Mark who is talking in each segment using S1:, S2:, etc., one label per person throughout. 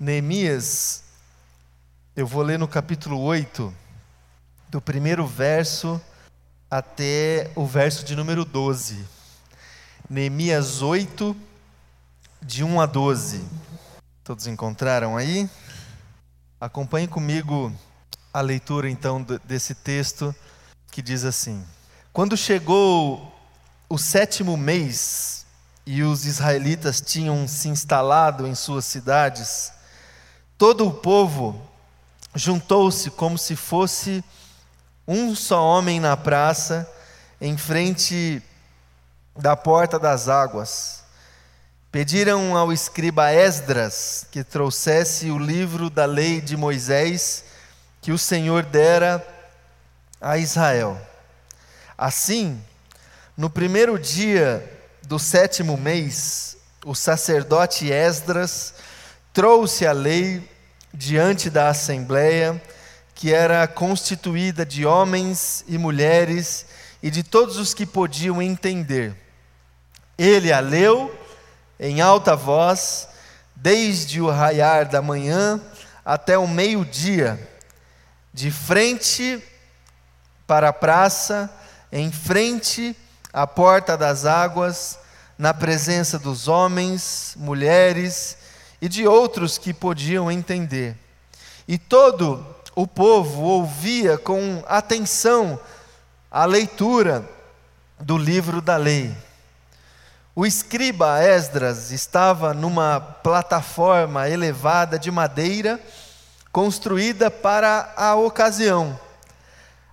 S1: Neemias, eu vou ler no capítulo 8, do primeiro verso até o verso de número 12. Neemias 8, de 1 a 12. Todos encontraram aí? Acompanhe comigo a leitura então desse texto que diz assim: Quando chegou o sétimo mês e os israelitas tinham se instalado em suas cidades, Todo o povo juntou-se como se fosse um só homem na praça, em frente da porta das águas. Pediram ao escriba Esdras que trouxesse o livro da lei de Moisés que o Senhor dera a Israel. Assim, no primeiro dia do sétimo mês, o sacerdote Esdras trouxe a lei diante da assembleia, que era constituída de homens e mulheres e de todos os que podiam entender. Ele a leu em alta voz, desde o raiar da manhã até o meio-dia, de frente para a praça, em frente à porta das águas, na presença dos homens, mulheres e de outros que podiam entender. E todo o povo ouvia com atenção a leitura do livro da lei. O escriba Esdras estava numa plataforma elevada de madeira construída para a ocasião.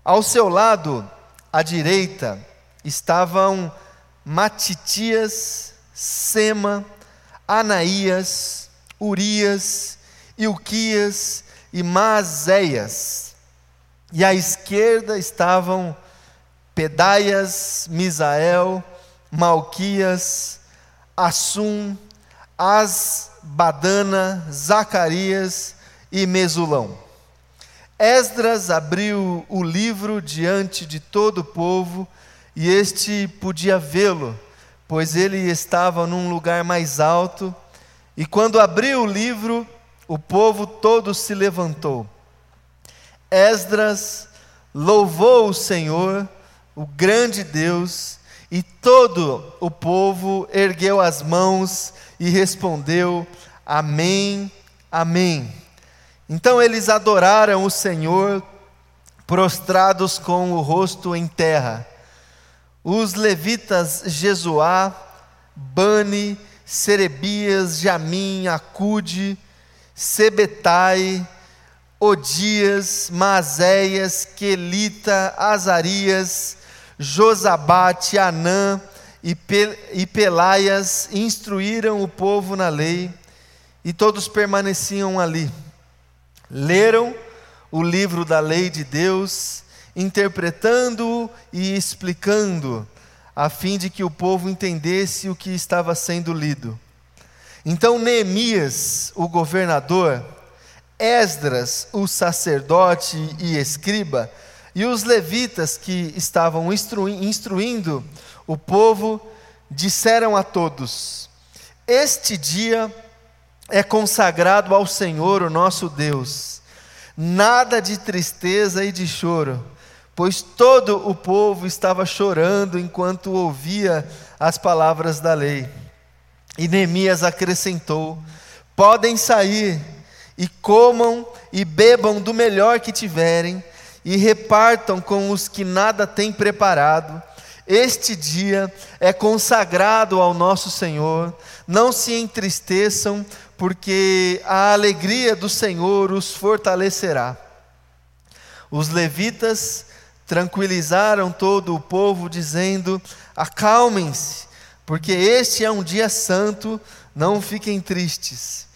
S1: Ao seu lado, à direita, estavam Matitias, Sema, Anaías, Urias, Ilquias e Mazéias. E à esquerda estavam Pedaias, Misael, Malquias, Assum, Asbadana, Zacarias e Mesulão. Esdras abriu o livro diante de todo o povo e este podia vê-lo, pois ele estava num lugar mais alto e quando abriu o livro, o povo todo se levantou. Esdras louvou o Senhor, o grande Deus, e todo o povo ergueu as mãos e respondeu: Amém, Amém. Então eles adoraram o Senhor, prostrados com o rosto em terra. Os levitas Jesuá, Bani, Serebias, Jamim, Acude, Sebetai, Odias, Mazéias, Quelita, Azarias, Josabate, Anã e, Pelaias instruíram o povo na lei e todos permaneciam ali. Leram o livro da lei de Deus, interpretando-o e explicando a fim de que o povo entendesse o que estava sendo lido. Então Neemias, o governador, Esdras, o sacerdote e escriba, e os levitas que estavam instruindo o povo, disseram a todos: Este dia é consagrado ao Senhor, o nosso Deus. Nada de tristeza e de choro pois todo o povo estava chorando enquanto ouvia as palavras da lei. E Neemias acrescentou: Podem sair e comam e bebam do melhor que tiverem, e repartam com os que nada têm preparado. Este dia é consagrado ao nosso Senhor. Não se entristeçam, porque a alegria do Senhor os fortalecerá. Os levitas tranquilizaram todo o povo, dizendo: Acalmem-se, porque este é um dia santo, não fiquem tristes.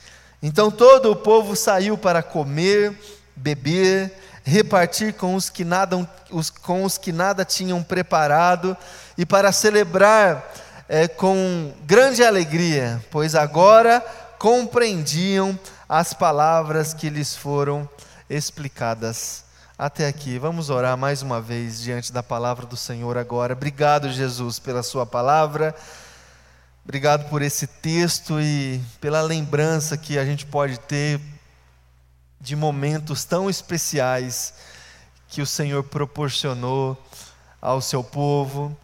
S1: Então todo o povo saiu para comer, beber, repartir com os que nada, os, com os que nada tinham preparado e para celebrar é, com grande alegria, pois agora compreendiam as palavras que lhes foram explicadas até aqui. Vamos orar mais uma vez diante da palavra do Senhor agora. Obrigado, Jesus, pela Sua palavra. Obrigado por esse texto e pela lembrança que a gente pode ter de momentos tão especiais que o Senhor proporcionou ao seu povo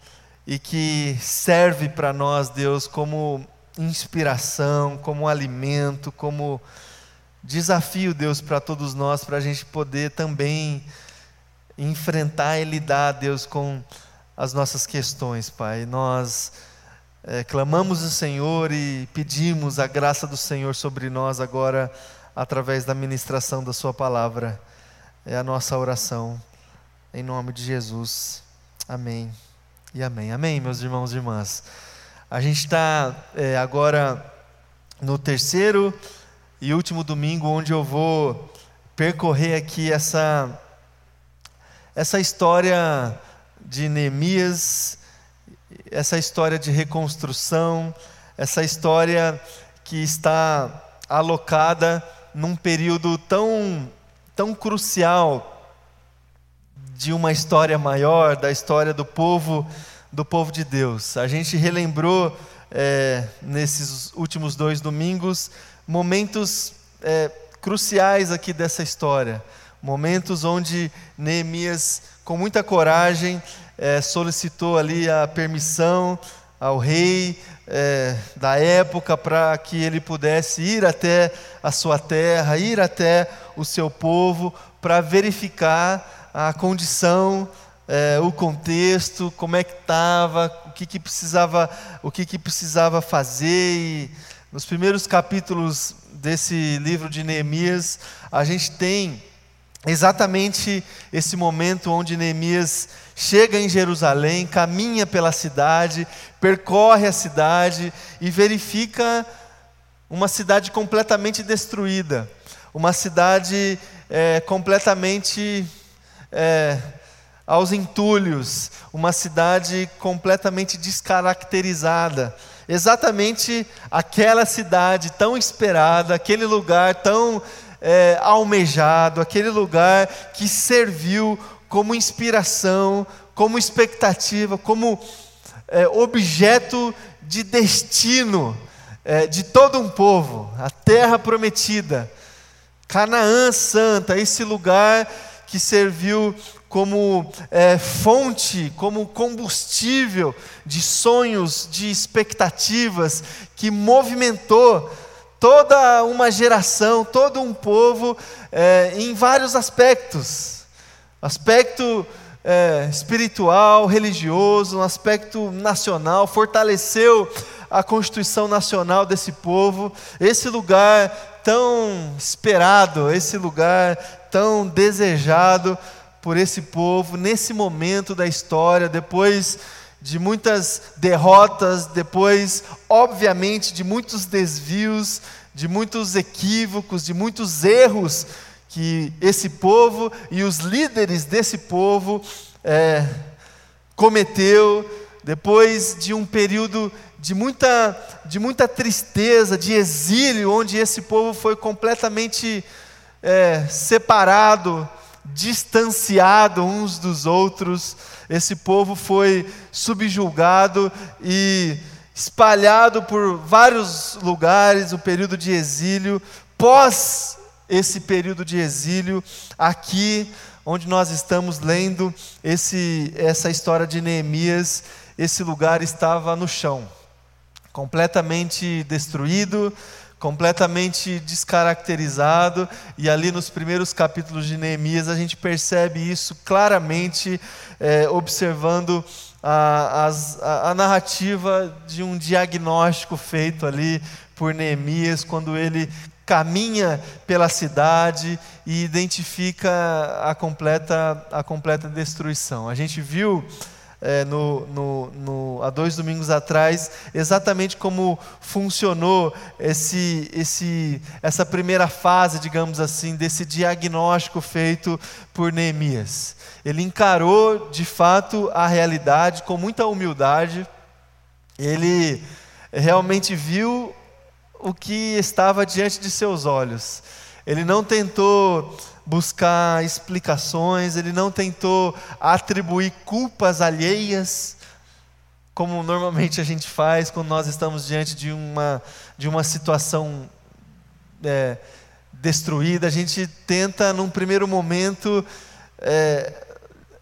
S1: e que serve para nós, Deus, como inspiração, como alimento, como desafio, Deus, para todos nós, para a gente poder também enfrentar e lidar, Deus, com as nossas questões, Pai. Nós é, clamamos o Senhor e pedimos a graça do Senhor sobre nós agora, através da ministração da Sua palavra. É a nossa oração, em nome de Jesus. Amém e amém. Amém, meus irmãos e irmãs. A gente está é, agora no terceiro e último domingo, onde eu vou percorrer aqui essa, essa história de Neemias essa história de reconstrução, essa história que está alocada num período tão, tão crucial de uma história maior, da história do povo, do povo de Deus. A gente relembrou é, nesses últimos dois domingos momentos é, cruciais aqui dessa história, momentos onde Neemias, com muita coragem, é, solicitou ali a permissão ao rei é, da época para que ele pudesse ir até a sua terra, ir até o seu povo, para verificar a condição, é, o contexto, como é que estava, o que, que precisava, o que, que precisava fazer. E nos primeiros capítulos desse livro de Neemias, a gente tem exatamente esse momento onde Neemias chega em Jerusalém, caminha pela cidade, percorre a cidade e verifica uma cidade completamente destruída, uma cidade é, completamente é, aos entulhos, uma cidade completamente descaracterizada. Exatamente aquela cidade tão esperada, aquele lugar tão é, almejado, aquele lugar que serviu como inspiração, como expectativa, como é, objeto de destino é, de todo um povo, a terra prometida, Canaã Santa, esse lugar que serviu como é, fonte, como combustível de sonhos, de expectativas, que movimentou toda uma geração, todo um povo é, em vários aspectos. Aspecto é, espiritual, religioso, um aspecto nacional, fortaleceu a constituição nacional desse povo, esse lugar tão esperado, esse lugar tão desejado por esse povo, nesse momento da história, depois de muitas derrotas, depois, obviamente, de muitos desvios, de muitos equívocos, de muitos erros que esse povo e os líderes desse povo é, cometeu, depois de um período de muita, de muita tristeza, de exílio, onde esse povo foi completamente é, separado, distanciado uns dos outros, esse povo foi subjulgado e espalhado por vários lugares, o período de exílio, pós esse período de exílio, aqui onde nós estamos lendo esse, essa história de Neemias, esse lugar estava no chão, completamente destruído, completamente descaracterizado, e ali nos primeiros capítulos de Neemias a gente percebe isso claramente, é, observando a, a, a narrativa de um diagnóstico feito ali por Neemias, quando ele caminha pela cidade e identifica a completa, a completa destruição. A gente viu é, no, no, no, há dois domingos atrás exatamente como funcionou esse, esse, essa primeira fase, digamos assim, desse diagnóstico feito por Neemias. Ele encarou de fato a realidade com muita humildade, ele realmente viu o que estava diante de seus olhos. Ele não tentou buscar explicações, ele não tentou atribuir culpas alheias. como normalmente a gente faz quando nós estamos diante de uma, de uma situação é, destruída, a gente tenta, num primeiro momento, é,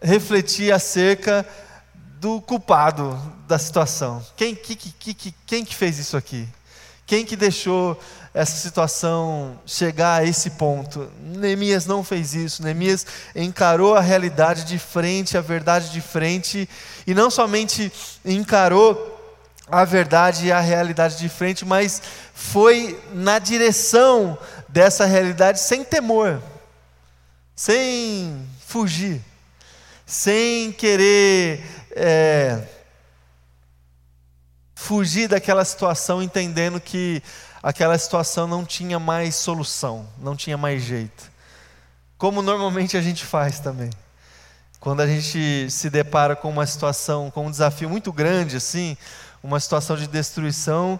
S1: refletir acerca do culpado da situação. Quem que, que, que, quem que fez isso aqui? Quem que deixou essa situação chegar a esse ponto? Neemias não fez isso. Neemias encarou a realidade de frente, a verdade de frente, e não somente encarou a verdade e a realidade de frente, mas foi na direção dessa realidade sem temor, sem fugir, sem querer é, fugir daquela situação, entendendo que aquela situação não tinha mais solução, não tinha mais jeito. Como normalmente a gente faz também. Quando a gente se depara com uma situação, com um desafio muito grande, assim, uma situação de destruição,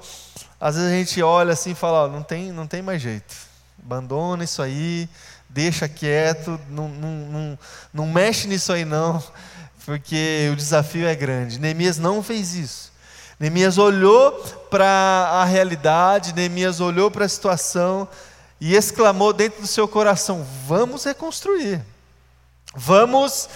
S1: às vezes a gente olha assim e fala: não, tem, não tem mais jeito, abandona isso aí, deixa quieto, não, não, não, não mexe nisso aí não, porque o desafio é grande. Neemias não fez isso. Neemias olhou para a realidade, Neemias olhou para a situação e exclamou dentro do seu coração: Vamos reconstruir, vamos,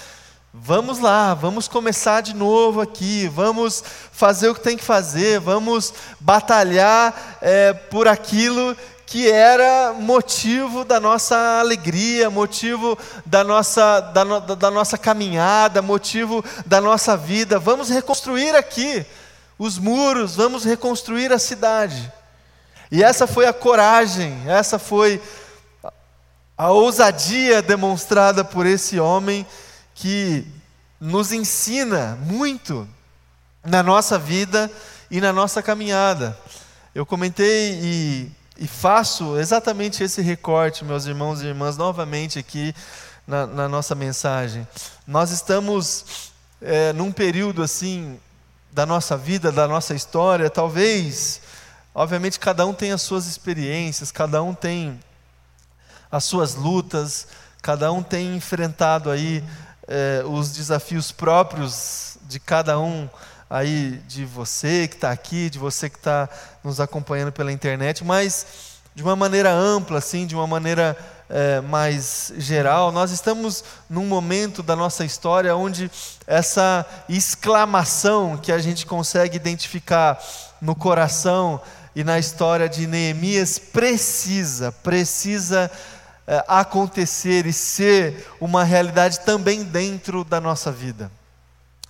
S1: vamos lá, vamos começar de novo aqui, vamos fazer o que tem que fazer, vamos batalhar é, por aquilo que era motivo da nossa alegria, motivo da nossa, da, da nossa caminhada, motivo da nossa vida. Vamos reconstruir aqui os muros, vamos reconstruir a cidade. E essa foi a coragem, essa foi a ousadia demonstrada por esse homem que nos ensina muito na nossa vida e na nossa caminhada. Eu comentei e e faço exatamente esse recorte, meus irmãos e irmãs, novamente aqui na, na nossa mensagem. Nós estamos é, num período assim da nossa vida, da nossa história, talvez, obviamente, cada um tem as suas experiências, cada um tem as suas lutas, cada um tem enfrentado aí é, os desafios próprios de cada um aí de você que está aqui, de você que está nos acompanhando pela internet, mas de uma maneira ampla, assim, de uma maneira é, mais geral, nós estamos num momento da nossa história onde essa exclamação que a gente consegue identificar no coração e na história de Neemias precisa, precisa é, acontecer e ser uma realidade também dentro da nossa vida.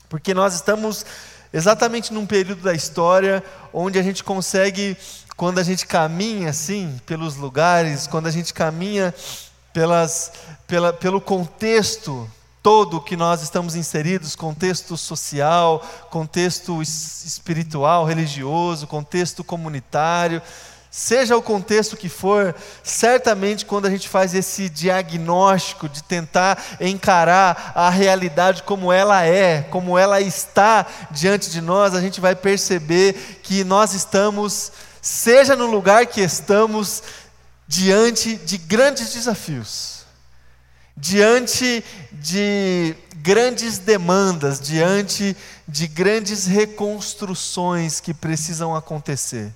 S1: Porque nós estamos exatamente num período da história onde a gente consegue, quando a gente caminha assim pelos lugares, quando a gente caminha pelas, pela, pelo contexto todo que nós estamos inseridos contexto social, contexto espiritual, religioso, contexto comunitário Seja o contexto que for, certamente quando a gente faz esse diagnóstico de tentar encarar a realidade como ela é, como ela está diante de nós, a gente vai perceber que nós estamos, seja no lugar que estamos, diante de grandes desafios, diante de grandes demandas, diante de grandes reconstruções que precisam acontecer.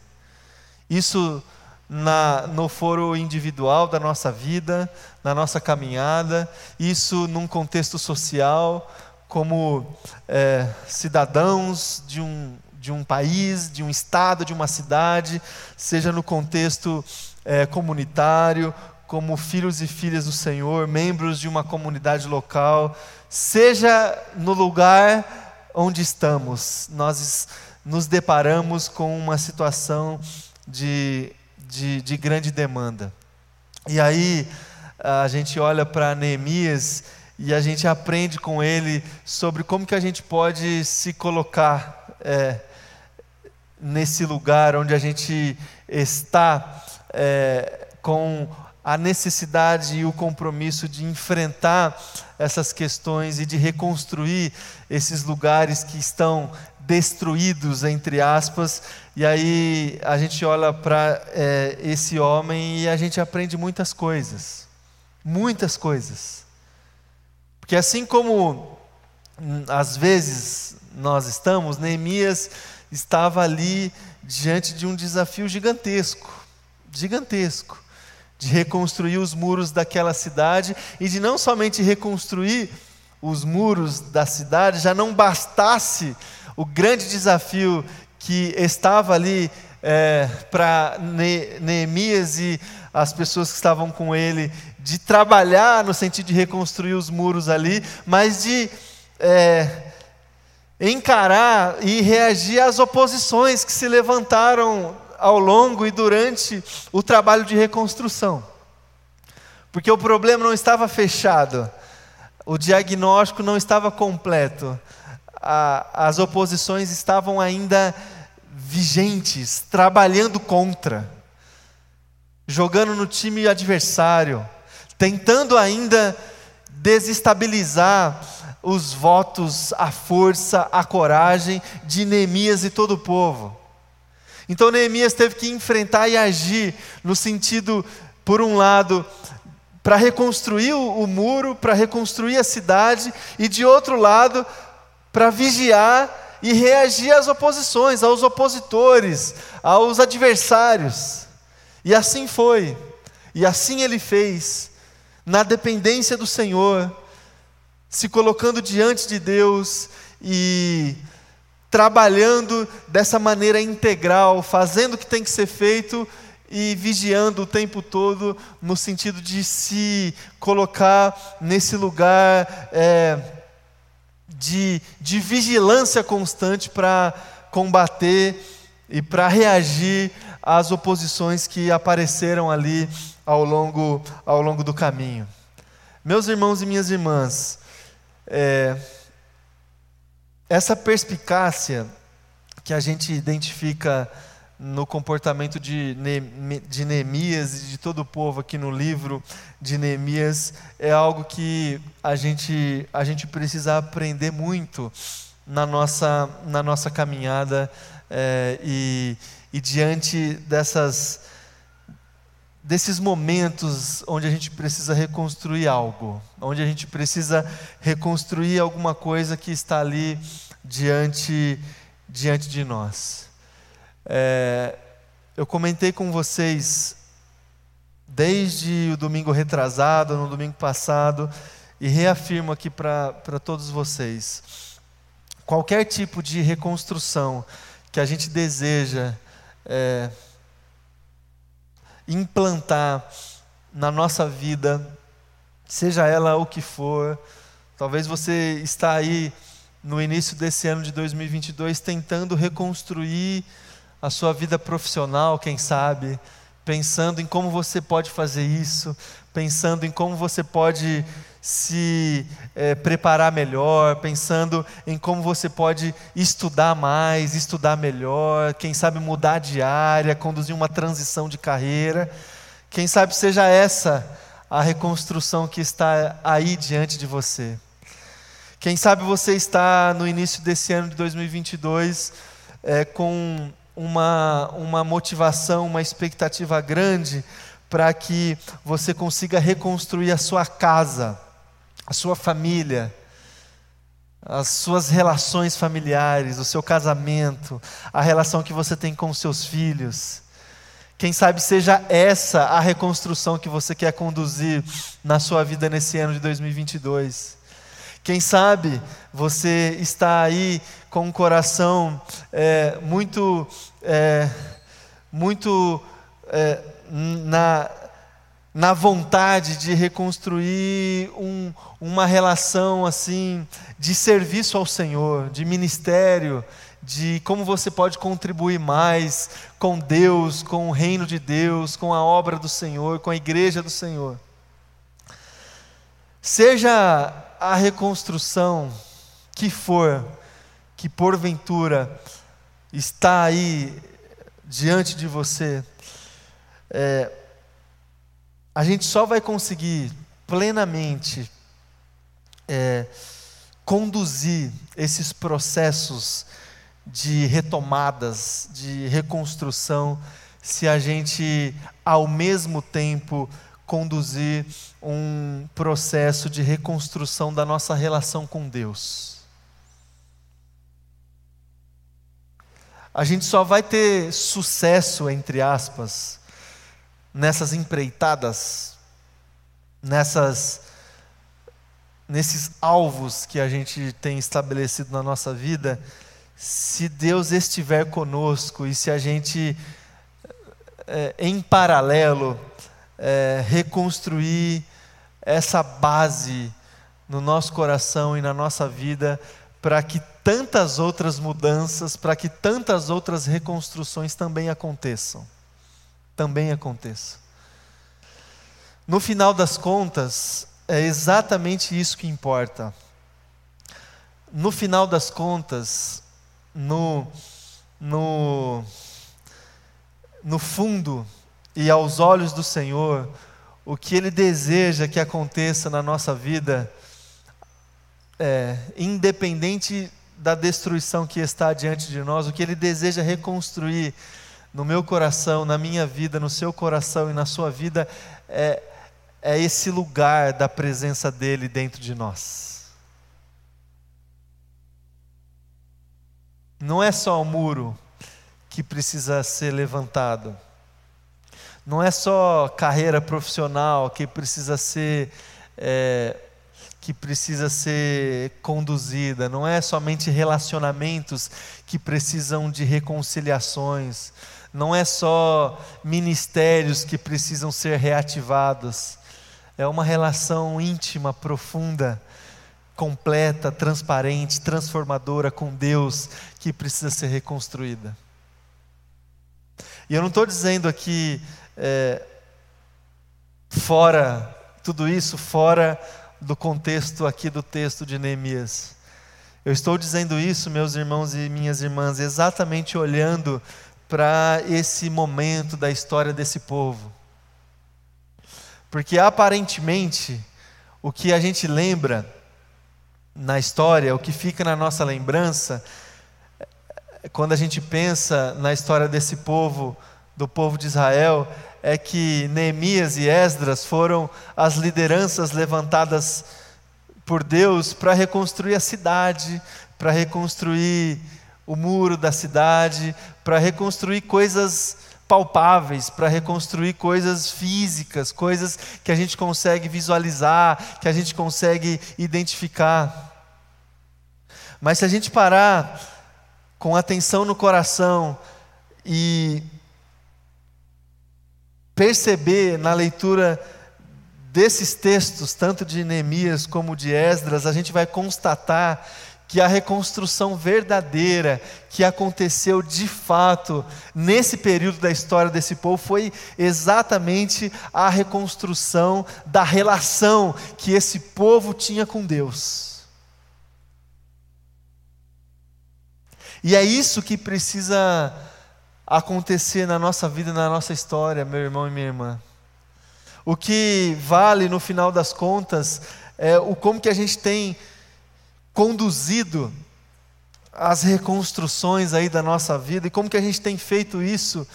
S1: Isso na, no foro individual da nossa vida, na nossa caminhada, isso num contexto social, como é, cidadãos de um, de um país, de um estado, de uma cidade, seja no contexto é, comunitário, como filhos e filhas do Senhor, membros de uma comunidade local, seja no lugar onde estamos, nós nos deparamos com uma situação de, de, de grande demanda. E aí a gente olha para Neemias e a gente aprende com ele sobre como que a gente pode se colocar é, nesse lugar onde a gente está é, com a necessidade e o compromisso de enfrentar essas questões e de reconstruir esses lugares que estão destruídos, entre aspas, e aí a gente olha para é, esse homem e a gente aprende muitas coisas, muitas coisas. Porque assim como às vezes nós estamos, Neemias estava ali diante de um desafio gigantesco, gigantesco, de reconstruir os muros daquela cidade. E de não somente reconstruir os muros da cidade, já não bastasse o grande desafio que estava ali é, para Neemias e as pessoas que estavam com ele, de trabalhar no sentido de reconstruir os muros ali, mas de é, encarar e reagir às oposições que se levantaram ao longo e durante o trabalho de reconstrução. Porque o problema não estava fechado, o diagnóstico não estava completo, a, as oposições estavam ainda vigentes, trabalhando contra, jogando no time adversário, tentando ainda desestabilizar os votos, a força, a coragem de Neemias e todo o povo. Então Neemias teve que enfrentar e agir no sentido, por um lado, para reconstruir o, muro, para reconstruir a cidade, e de outro lado, para vigiar e reagir às oposições, aos opositores, aos adversários. E assim foi, e assim ele fez, na dependência do Senhor, se colocando diante de Deus e trabalhando dessa maneira integral, fazendo o que tem que ser feito e vigiando o tempo todo, no sentido de se colocar nesse lugar é, de, de vigilância constante para combater e para reagir às oposições que apareceram ali ao longo, ao longo do caminho. Meus irmãos e minhas irmãs, é, essa perspicácia que a gente identifica no comportamento de, de Neemias e de todo o povo aqui no livro de Neemias é algo que a gente, a gente precisa aprender muito na nossa, na nossa caminhada é, e, e diante dessas desses momentos onde a gente precisa reconstruir algo, onde a gente precisa reconstruir alguma coisa que está ali diante, diante de nós. É, eu comentei com vocês desde o domingo retrasado, no domingo passado, e reafirmo aqui para todos vocês: qualquer tipo de reconstrução que a gente deseja, é, implantar na nossa vida, seja ela o que for. Talvez você está aí no início desse ano de 2022 tentando reconstruir a sua vida profissional, quem sabe, pensando em como você pode fazer isso, pensando em como você pode se é, preparar melhor, pensando em como você pode estudar mais, estudar melhor, quem sabe mudar de área, conduzir uma transição de carreira. Quem sabe seja essa a reconstrução que está aí diante de você. Quem sabe você está no início desse ano de 2022 é, com uma, uma motivação, uma expectativa grande para que você consiga reconstruir a sua casa a sua família, as suas relações familiares, o seu casamento, a relação que você tem com seus filhos. Quem sabe seja essa a reconstrução que você quer conduzir na sua vida nesse ano de 2022. Quem sabe você está aí com um coração é, muito, é, muito é, na, na vontade de reconstruir um, uma relação assim de serviço ao Senhor, de ministério, de como você pode contribuir mais com Deus, com o reino de Deus, com a obra do Senhor, com a igreja do Senhor. Seja a reconstrução que for, que porventura está aí diante de você, é, a gente só vai conseguir plenamente é, conduzir esses processos de retomadas, de reconstrução, se a gente, ao mesmo tempo, conduzir um processo de reconstrução da nossa relação com Deus. A gente só vai ter sucesso, entre aspas, nessas empreitadas, nessas nesses alvos que a gente tem estabelecido na nossa vida, se Deus estiver conosco e se a gente, é, em paralelo, é, reconstruir essa base no nosso coração e na nossa vida, para que tantas outras mudanças, para que tantas outras reconstruções também aconteçam. Também aconteçam. No final das contas, é exatamente isso que importa. No final das contas, no, no, no fundo e aos olhos do Senhor, o que Ele deseja que aconteça na nossa vida, é, independente da destruição que está diante de nós, o que Ele deseja reconstruir no meu coração, na minha vida, no seu coração e na sua vida, é, é esse lugar da presença dEle dentro de nós. Não é só o muro que precisa ser levantado, não é só carreira profissional que precisa ser é, que precisa ser conduzida, não é somente relacionamentos que precisam de reconciliações, não é só ministérios que precisam ser reativados, é uma relação íntima, profunda, completa, transparente, transformadora com Deus que precisa ser reconstruída. E eu não estou dizendo aqui, é, fora tudo isso, fora do contexto aqui do texto de Neemias. Eu estou dizendo isso, meus irmãos e minhas irmãs, exatamente olhando para esse momento da história desse povo. Porque aparentemente, o que a gente lembra na história, o que fica na nossa lembrança, quando a gente pensa na história desse povo, do povo de Israel, é que Neemias e Esdras foram as lideranças levantadas por Deus para reconstruir a cidade, para reconstruir o muro da cidade, para reconstruir coisas palpáveis, para reconstruir coisas físicas, coisas que a gente consegue visualizar, que a gente consegue identificar. Mas se a gente parar com atenção no coração e perceber na leitura desses textos, tanto de Neemias como de Esdras, a gente vai constatar que a reconstrução verdadeira que aconteceu de fato nesse período da história desse povo foi exatamente a reconstrução da relação que esse povo tinha com Deus. E é isso que precisa acontecer na nossa vida, na nossa história, meu irmão e minha irmã. O que vale no final das contas é o como que a gente tem conduzido as reconstruções aí da nossa vida e como que a gente tem feito isso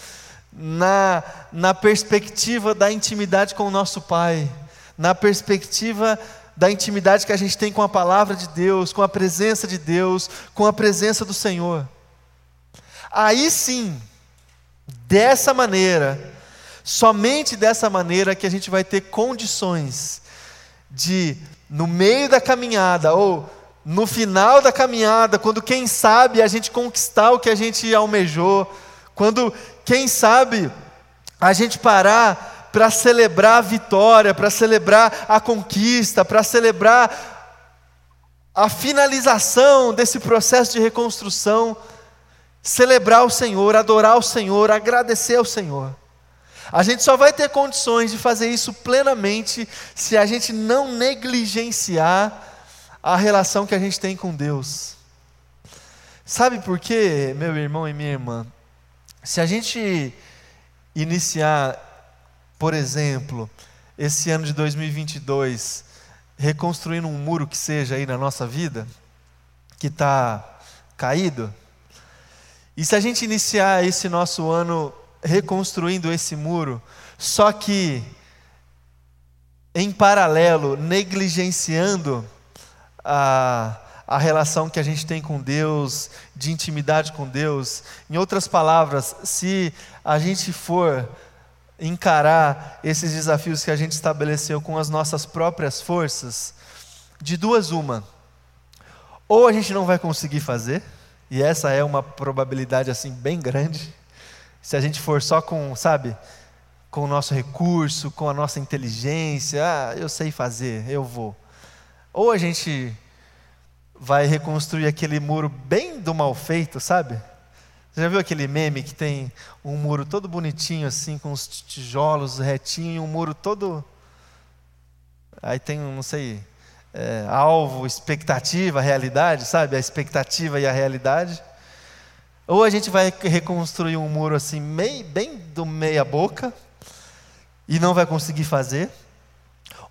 S1: na, na perspectiva da intimidade com o nosso Pai, na perspectiva da intimidade que a gente tem com a palavra de Deus, com a presença de Deus, com a presença do Senhor. Aí sim, Dessa maneira, somente dessa maneira que a gente vai ter condições de, no meio da caminhada, ou no final da caminhada, quando quem sabe a gente conquistar o que a gente almejou, quando quem sabe a gente parar para celebrar a vitória, para celebrar a conquista, para celebrar a finalização desse processo de reconstrução celebrar o Senhor, adorar o Senhor, agradecer ao Senhor. A gente só vai ter condições de fazer isso plenamente se a gente não negligenciar a relação que a gente tem com Deus. Sabe por quê, meu irmão e minha irmã? Se a gente iniciar, por exemplo, esse ano de 2022, reconstruindo um muro que seja aí na nossa vida, que está caído, e se a gente iniciar esse nosso ano reconstruindo esse muro, só que em paralelo, negligenciando a, a relação que a gente tem com Deus, de intimidade com Deus. Em outras palavras, se a gente for encarar esses desafios que a gente estabeleceu com as nossas próprias forças, de duas uma. Ou a gente não vai conseguir fazer, e essa é uma probabilidade assim bem grande. Se a gente for só com, sabe, com o nosso recurso, com a nossa inteligência, ah, eu sei fazer, eu vou. Ou a gente vai reconstruir aquele muro bem do mal feito, sabe? Você já viu aquele meme que tem um muro todo bonitinho assim, com os tijolos retinho um muro todo. Aí tem, não sei, é, alvo, expectativa, realidade, sabe? A expectativa e a realidade. Ou a gente vai reconstruir um muro assim, meio, bem do meia boca, e não vai conseguir fazer.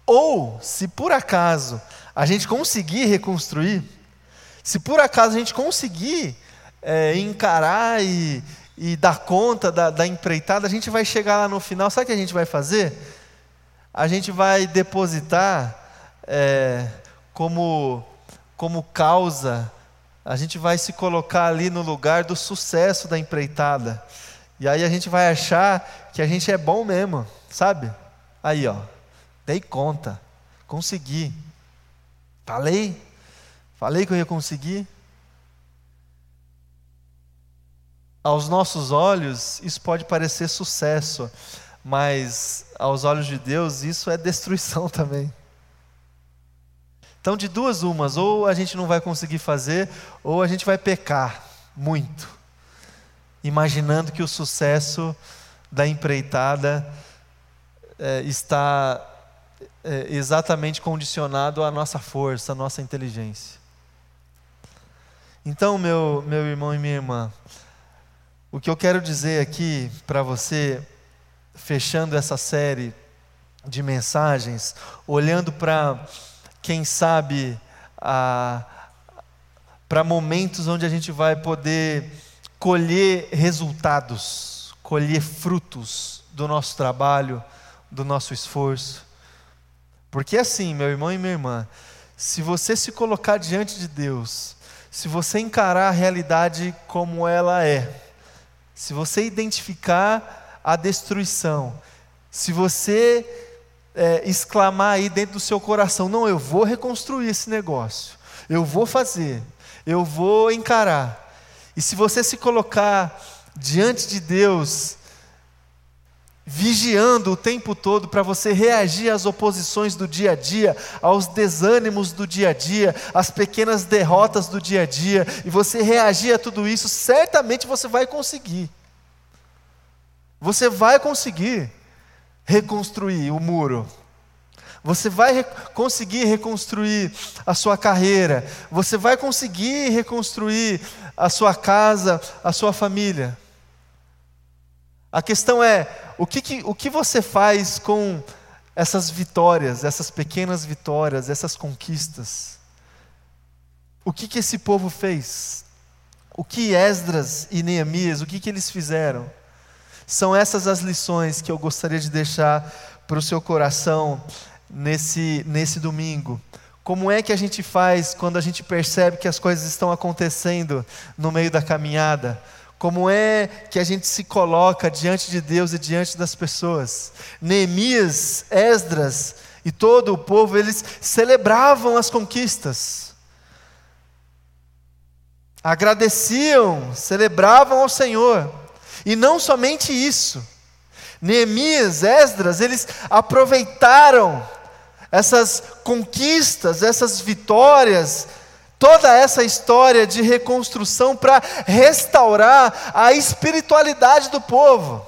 S1: Ou, se por acaso a gente conseguir reconstruir, se por acaso a gente conseguir é, encarar e, e dar conta da, da empreitada, a gente vai chegar lá no final, sabe o que a gente vai fazer? A gente vai depositar é, como, como causa, a gente vai se colocar ali no lugar do sucesso da empreitada. E aí a gente vai achar que a gente é bom mesmo, sabe? Aí, ó, dei conta, consegui. Falei, Falei que eu ia conseguir? Aos nossos olhos, isso pode parecer sucesso, mas aos olhos de Deus, isso é destruição também. Então, de duas umas, ou a gente não vai conseguir fazer, ou a gente vai pecar muito, imaginando que o sucesso da empreitada é, está é, exatamente condicionado à nossa força, à nossa inteligência. Então, meu, meu irmão e minha irmã, o que eu quero dizer aqui para você, fechando essa série de mensagens, olhando para, quem sabe, para momentos onde a gente vai poder colher resultados, colher frutos do nosso trabalho, do nosso esforço. Porque assim, meu irmão e minha irmã, se você se colocar diante de Deus, se você encarar a realidade como ela é, se você identificar a destruição, se você é, exclamar aí dentro do seu coração: não, eu vou reconstruir esse negócio, eu vou fazer, eu vou encarar. E se você se colocar diante de Deus vigiando o tempo todo para você reagir às oposições do dia a dia, aos desânimos do dia a dia, às pequenas derrotas do dia a dia, e você reagir a tudo isso, certamente você vai conseguir. Você vai conseguir reconstruir o muro. Você vai re conseguir reconstruir a sua carreira. Você vai conseguir reconstruir a sua casa, a sua família. A questão é: o que, que, o que você faz com essas vitórias, essas pequenas vitórias, essas conquistas? O que, que esse povo fez? O que Esdras e Neemias, o que, que eles fizeram? São essas as lições que eu gostaria de deixar para o seu coração nesse, nesse domingo. Como é que a gente faz quando a gente percebe que as coisas estão acontecendo no meio da caminhada? Como é que a gente se coloca diante de Deus e diante das pessoas? Neemias, Esdras e todo o povo, eles celebravam as conquistas. Agradeciam, celebravam ao Senhor. E não somente isso. Neemias, Esdras, eles aproveitaram essas conquistas, essas vitórias, toda essa história de reconstrução para restaurar a espiritualidade do povo,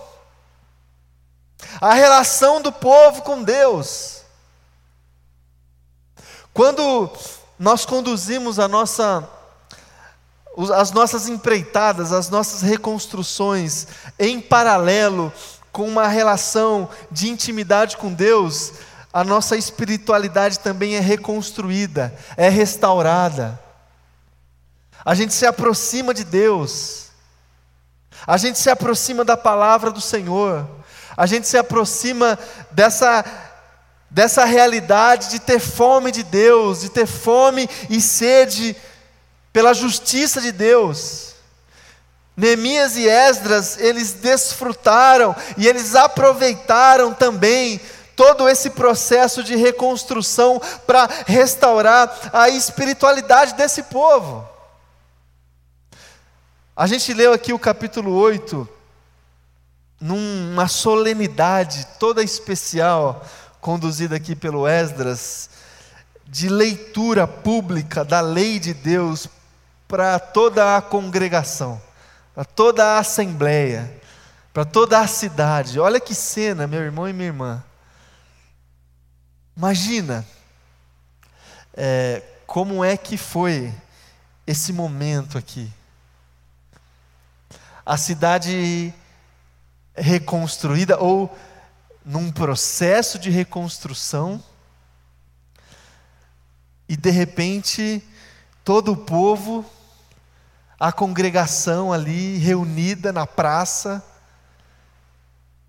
S1: a relação do povo com Deus. Quando nós conduzimos a nossa, as nossas empreitadas, as nossas reconstruções em paralelo com uma relação de intimidade com Deus, a nossa espiritualidade também é reconstruída, é restaurada. A gente se aproxima de Deus, a gente se aproxima da palavra do Senhor, a gente se aproxima dessa, dessa realidade de ter fome de Deus, de ter fome e sede pela justiça de Deus. Neemias e Esdras, eles desfrutaram e eles aproveitaram também todo esse processo de reconstrução para restaurar a espiritualidade desse povo. A gente leu aqui o capítulo 8, numa solenidade toda especial, conduzida aqui pelo Esdras, de leitura pública da lei de Deus para toda a congregação, para toda a assembleia, para toda a cidade. Olha que cena, meu irmão e minha irmã. Imagina é, como é que foi esse momento aqui. A cidade reconstruída ou num processo de reconstrução e de repente, todo o povo, a congregação ali reunida na praça,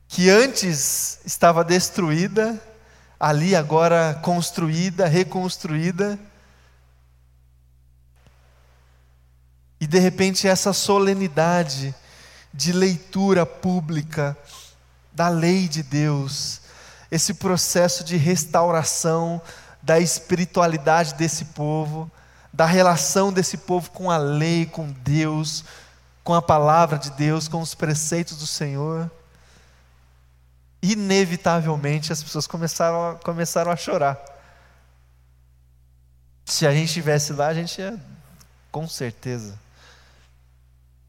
S1: que antes estava destruída, ali agora construída, reconstruída. E de repente essa solenidade de leitura pública da lei de Deus, esse processo de restauração da espiritualidade desse povo, da relação desse povo com a lei, com Deus, com a palavra de Deus, com os preceitos do Senhor. Inevitavelmente as pessoas começaram a, começaram a chorar. Se a gente estivesse lá, a gente ia, com certeza.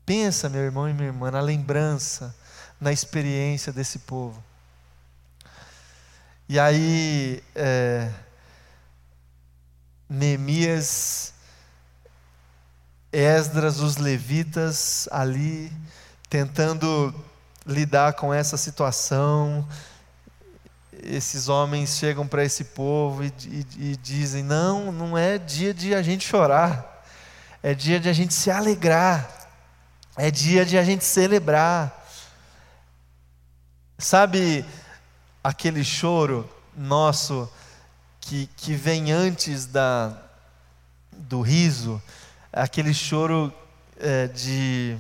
S1: Pensa, meu irmão e minha irmã, na lembrança, na experiência desse povo. E aí, é, Neemias, Esdras, os levitas ali tentando lidar com essa situação. Esses homens chegam para esse povo e, e, e, dizem: Não, não é dia de a gente chorar, é dia de a gente se alegrar, é dia de a gente celebrar. Sabe aquele choro nosso que, que vem antes da, do riso, aquele choro é, de.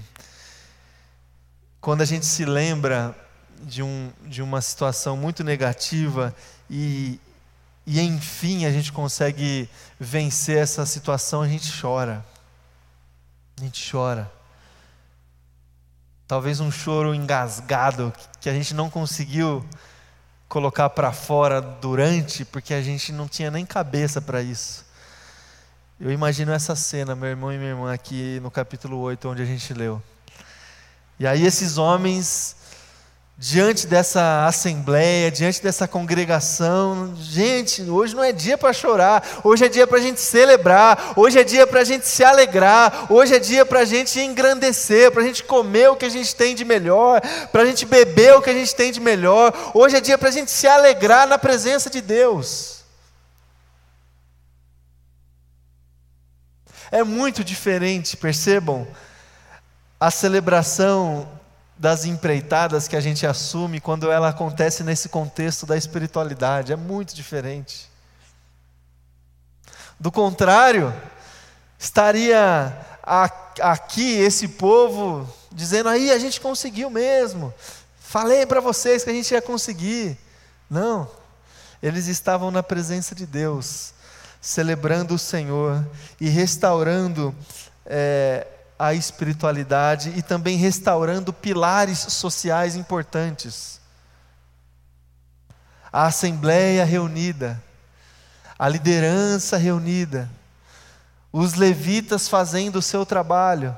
S1: Quando a gente se lembra de, um, de uma situação muito negativa e, e enfim a gente consegue vencer essa situação, a gente chora. A gente chora. Talvez um choro engasgado que a gente não conseguiu colocar para fora durante, porque a gente não tinha nem cabeça para isso. Eu imagino essa cena, meu irmão e minha irmã, aqui no capítulo 8, onde a gente leu. E aí, esses homens diante dessa assembleia, diante dessa congregação. Gente, hoje não é dia para chorar, hoje é dia para a gente celebrar, hoje é dia para a gente se alegrar, hoje é dia para a gente engrandecer, para a gente comer o que a gente tem de melhor, para a gente beber o que a gente tem de melhor, hoje é dia para a gente se alegrar na presença de Deus. É muito diferente, percebam, a celebração das empreitadas que a gente assume quando ela acontece nesse contexto da espiritualidade. É muito diferente. Do contrário, estaria aqui esse povo dizendo: aí a gente conseguiu mesmo. Falei para vocês que a gente ia conseguir. Não, eles estavam na presença de Deus, celebrando o Senhor e restaurando é, a espiritualidade e também restaurando pilares sociais importantes. A assembleia reunida, a liderança reunida, os levitas fazendo o seu trabalho,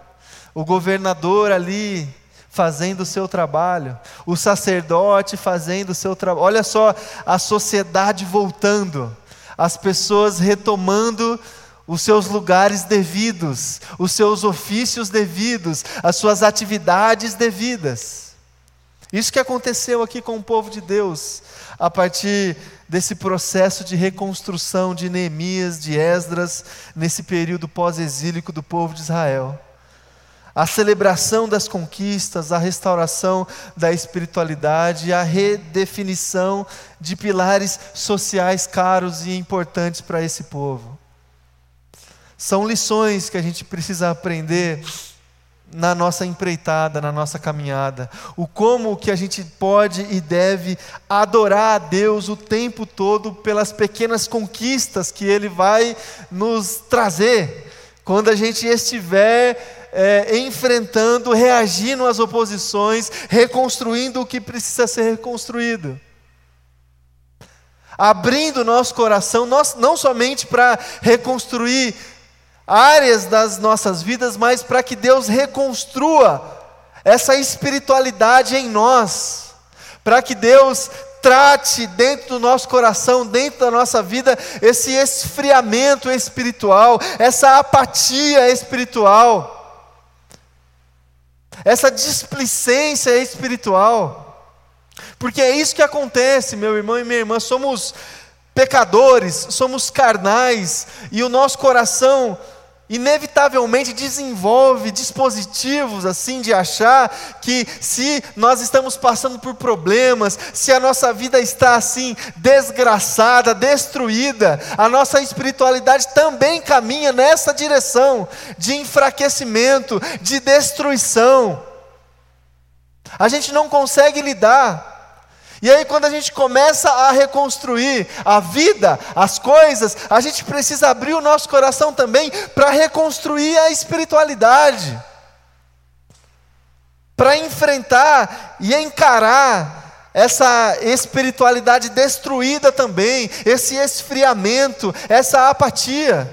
S1: o governador ali fazendo o seu trabalho, o sacerdote fazendo o seu trabalho. Olha só a sociedade voltando, as pessoas retomando os seus lugares devidos, os seus ofícios devidos, as suas atividades devidas. Isso que aconteceu aqui com o povo de Deus, a partir desse processo de reconstrução de Neemias, de Esdras, nesse período pós-exílico do povo de Israel. A celebração das conquistas, a restauração da espiritualidade, a redefinição de pilares sociais caros e importantes para esse povo. São lições que a gente precisa aprender na nossa empreitada, na nossa caminhada, o como que a gente pode e deve adorar a Deus o tempo todo pelas pequenas conquistas que Ele vai nos trazer, quando a gente estiver é, enfrentando, reagindo às oposições, reconstruindo o que precisa ser reconstruído. Abrindo nosso coração, nós, não somente para reconstruir áreas das nossas vidas, mas para que Deus reconstrua essa espiritualidade em nós, para que Deus trate dentro do nosso coração, dentro da nossa vida, esse esfriamento espiritual, essa apatia espiritual, essa displicência espiritual. Porque é isso que acontece, meu irmão e minha irmã, somos pecadores, somos carnais, e o nosso coração inevitavelmente desenvolve dispositivos assim de achar que se nós estamos passando por problemas, se a nossa vida está assim desgraçada, destruída, a nossa espiritualidade também caminha nessa direção de enfraquecimento, de destruição. A gente não consegue lidar e aí, quando a gente começa a reconstruir a vida, as coisas, a gente precisa abrir o nosso coração também para reconstruir a espiritualidade, para enfrentar e encarar essa espiritualidade destruída também, esse esfriamento, essa apatia.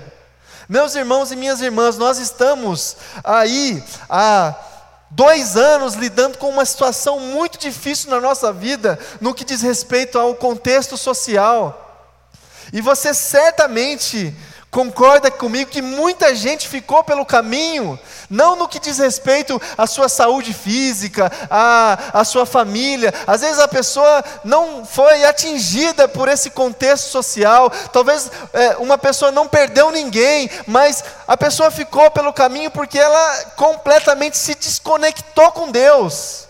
S1: Meus irmãos e minhas irmãs, nós estamos aí a dois anos lidando com uma situação muito difícil na nossa vida, no que diz respeito ao contexto social. E você certamente concorda comigo que muita gente ficou pelo caminho, não no que diz respeito à sua saúde física, à, à sua família. Às vezes a pessoa não foi atingida por esse contexto social, talvez é, uma pessoa não perdeu ninguém, mas a pessoa ficou pelo caminho porque ela completamente se desconectou com Deus,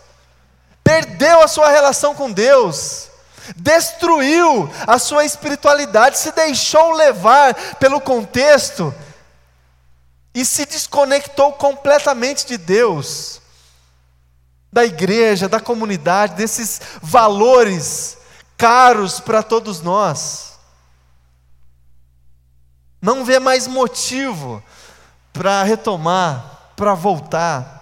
S1: perdeu a sua relação com Deus destruiu a sua espiritualidade, se deixou levar pelo contexto e se desconectou completamente de Deus, da igreja, da comunidade, desses valores caros para todos nós. Não vê mais motivo para retomar, para voltar.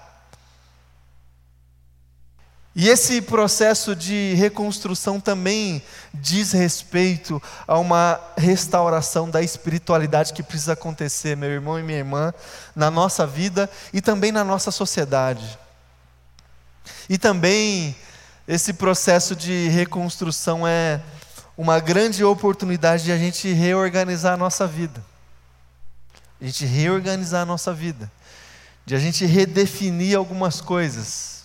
S1: E esse processo de reconstrução também diz respeito a uma restauração da espiritualidade que precisa acontecer, meu irmão e minha irmã, na nossa vida e também na nossa sociedade. E também esse processo de reconstrução é uma grande oportunidade de a gente reorganizar a nossa vida. A gente reorganizar a nossa vida. De a gente redefinir algumas coisas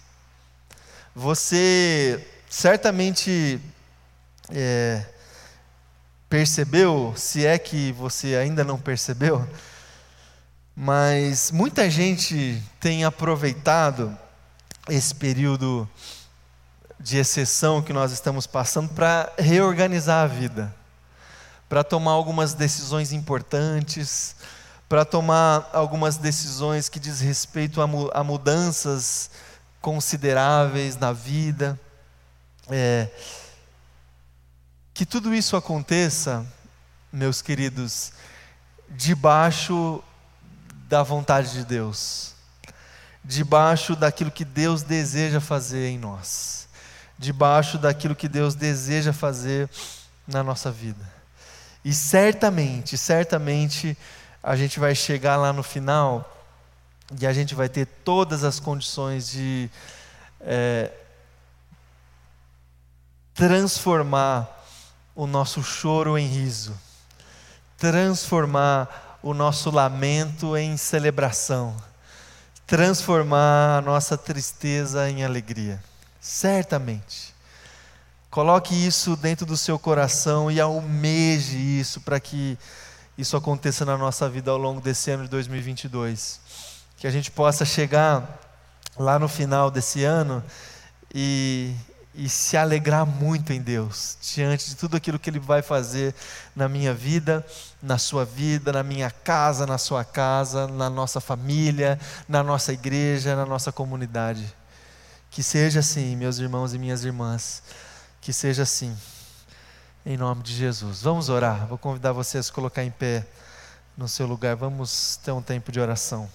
S1: você certamente é, percebeu, se é que você ainda não percebeu, mas muita gente tem aproveitado esse período de exceção que nós estamos passando para reorganizar a vida, para tomar algumas decisões importantes, para tomar algumas decisões que diz respeito a, a mudanças consideráveis na vida. É, que tudo isso aconteça, meus queridos, debaixo da vontade de Deus, debaixo daquilo que Deus deseja fazer em nós, debaixo daquilo que Deus deseja fazer na nossa vida. E certamente, certamente, a gente vai chegar lá no final e a gente vai ter todas as condições de é, transformar o nosso choro em riso, transformar o nosso lamento em celebração, transformar a nossa tristeza em alegria. Certamente. Coloque isso dentro do seu coração e almeje isso para que isso aconteça na nossa vida ao longo desse ano de 2022 que a gente possa chegar lá no final desse ano e, e se alegrar muito em Deus, diante de tudo aquilo que Ele vai fazer na minha vida, na sua vida, na minha casa, na sua casa, na nossa família, na nossa igreja, na nossa comunidade. Que seja assim, meus irmãos e minhas irmãs, que seja assim, em nome de Jesus. Vamos orar, vou convidar vocês a colocar em pé no seu lugar, vamos ter um tempo de oração.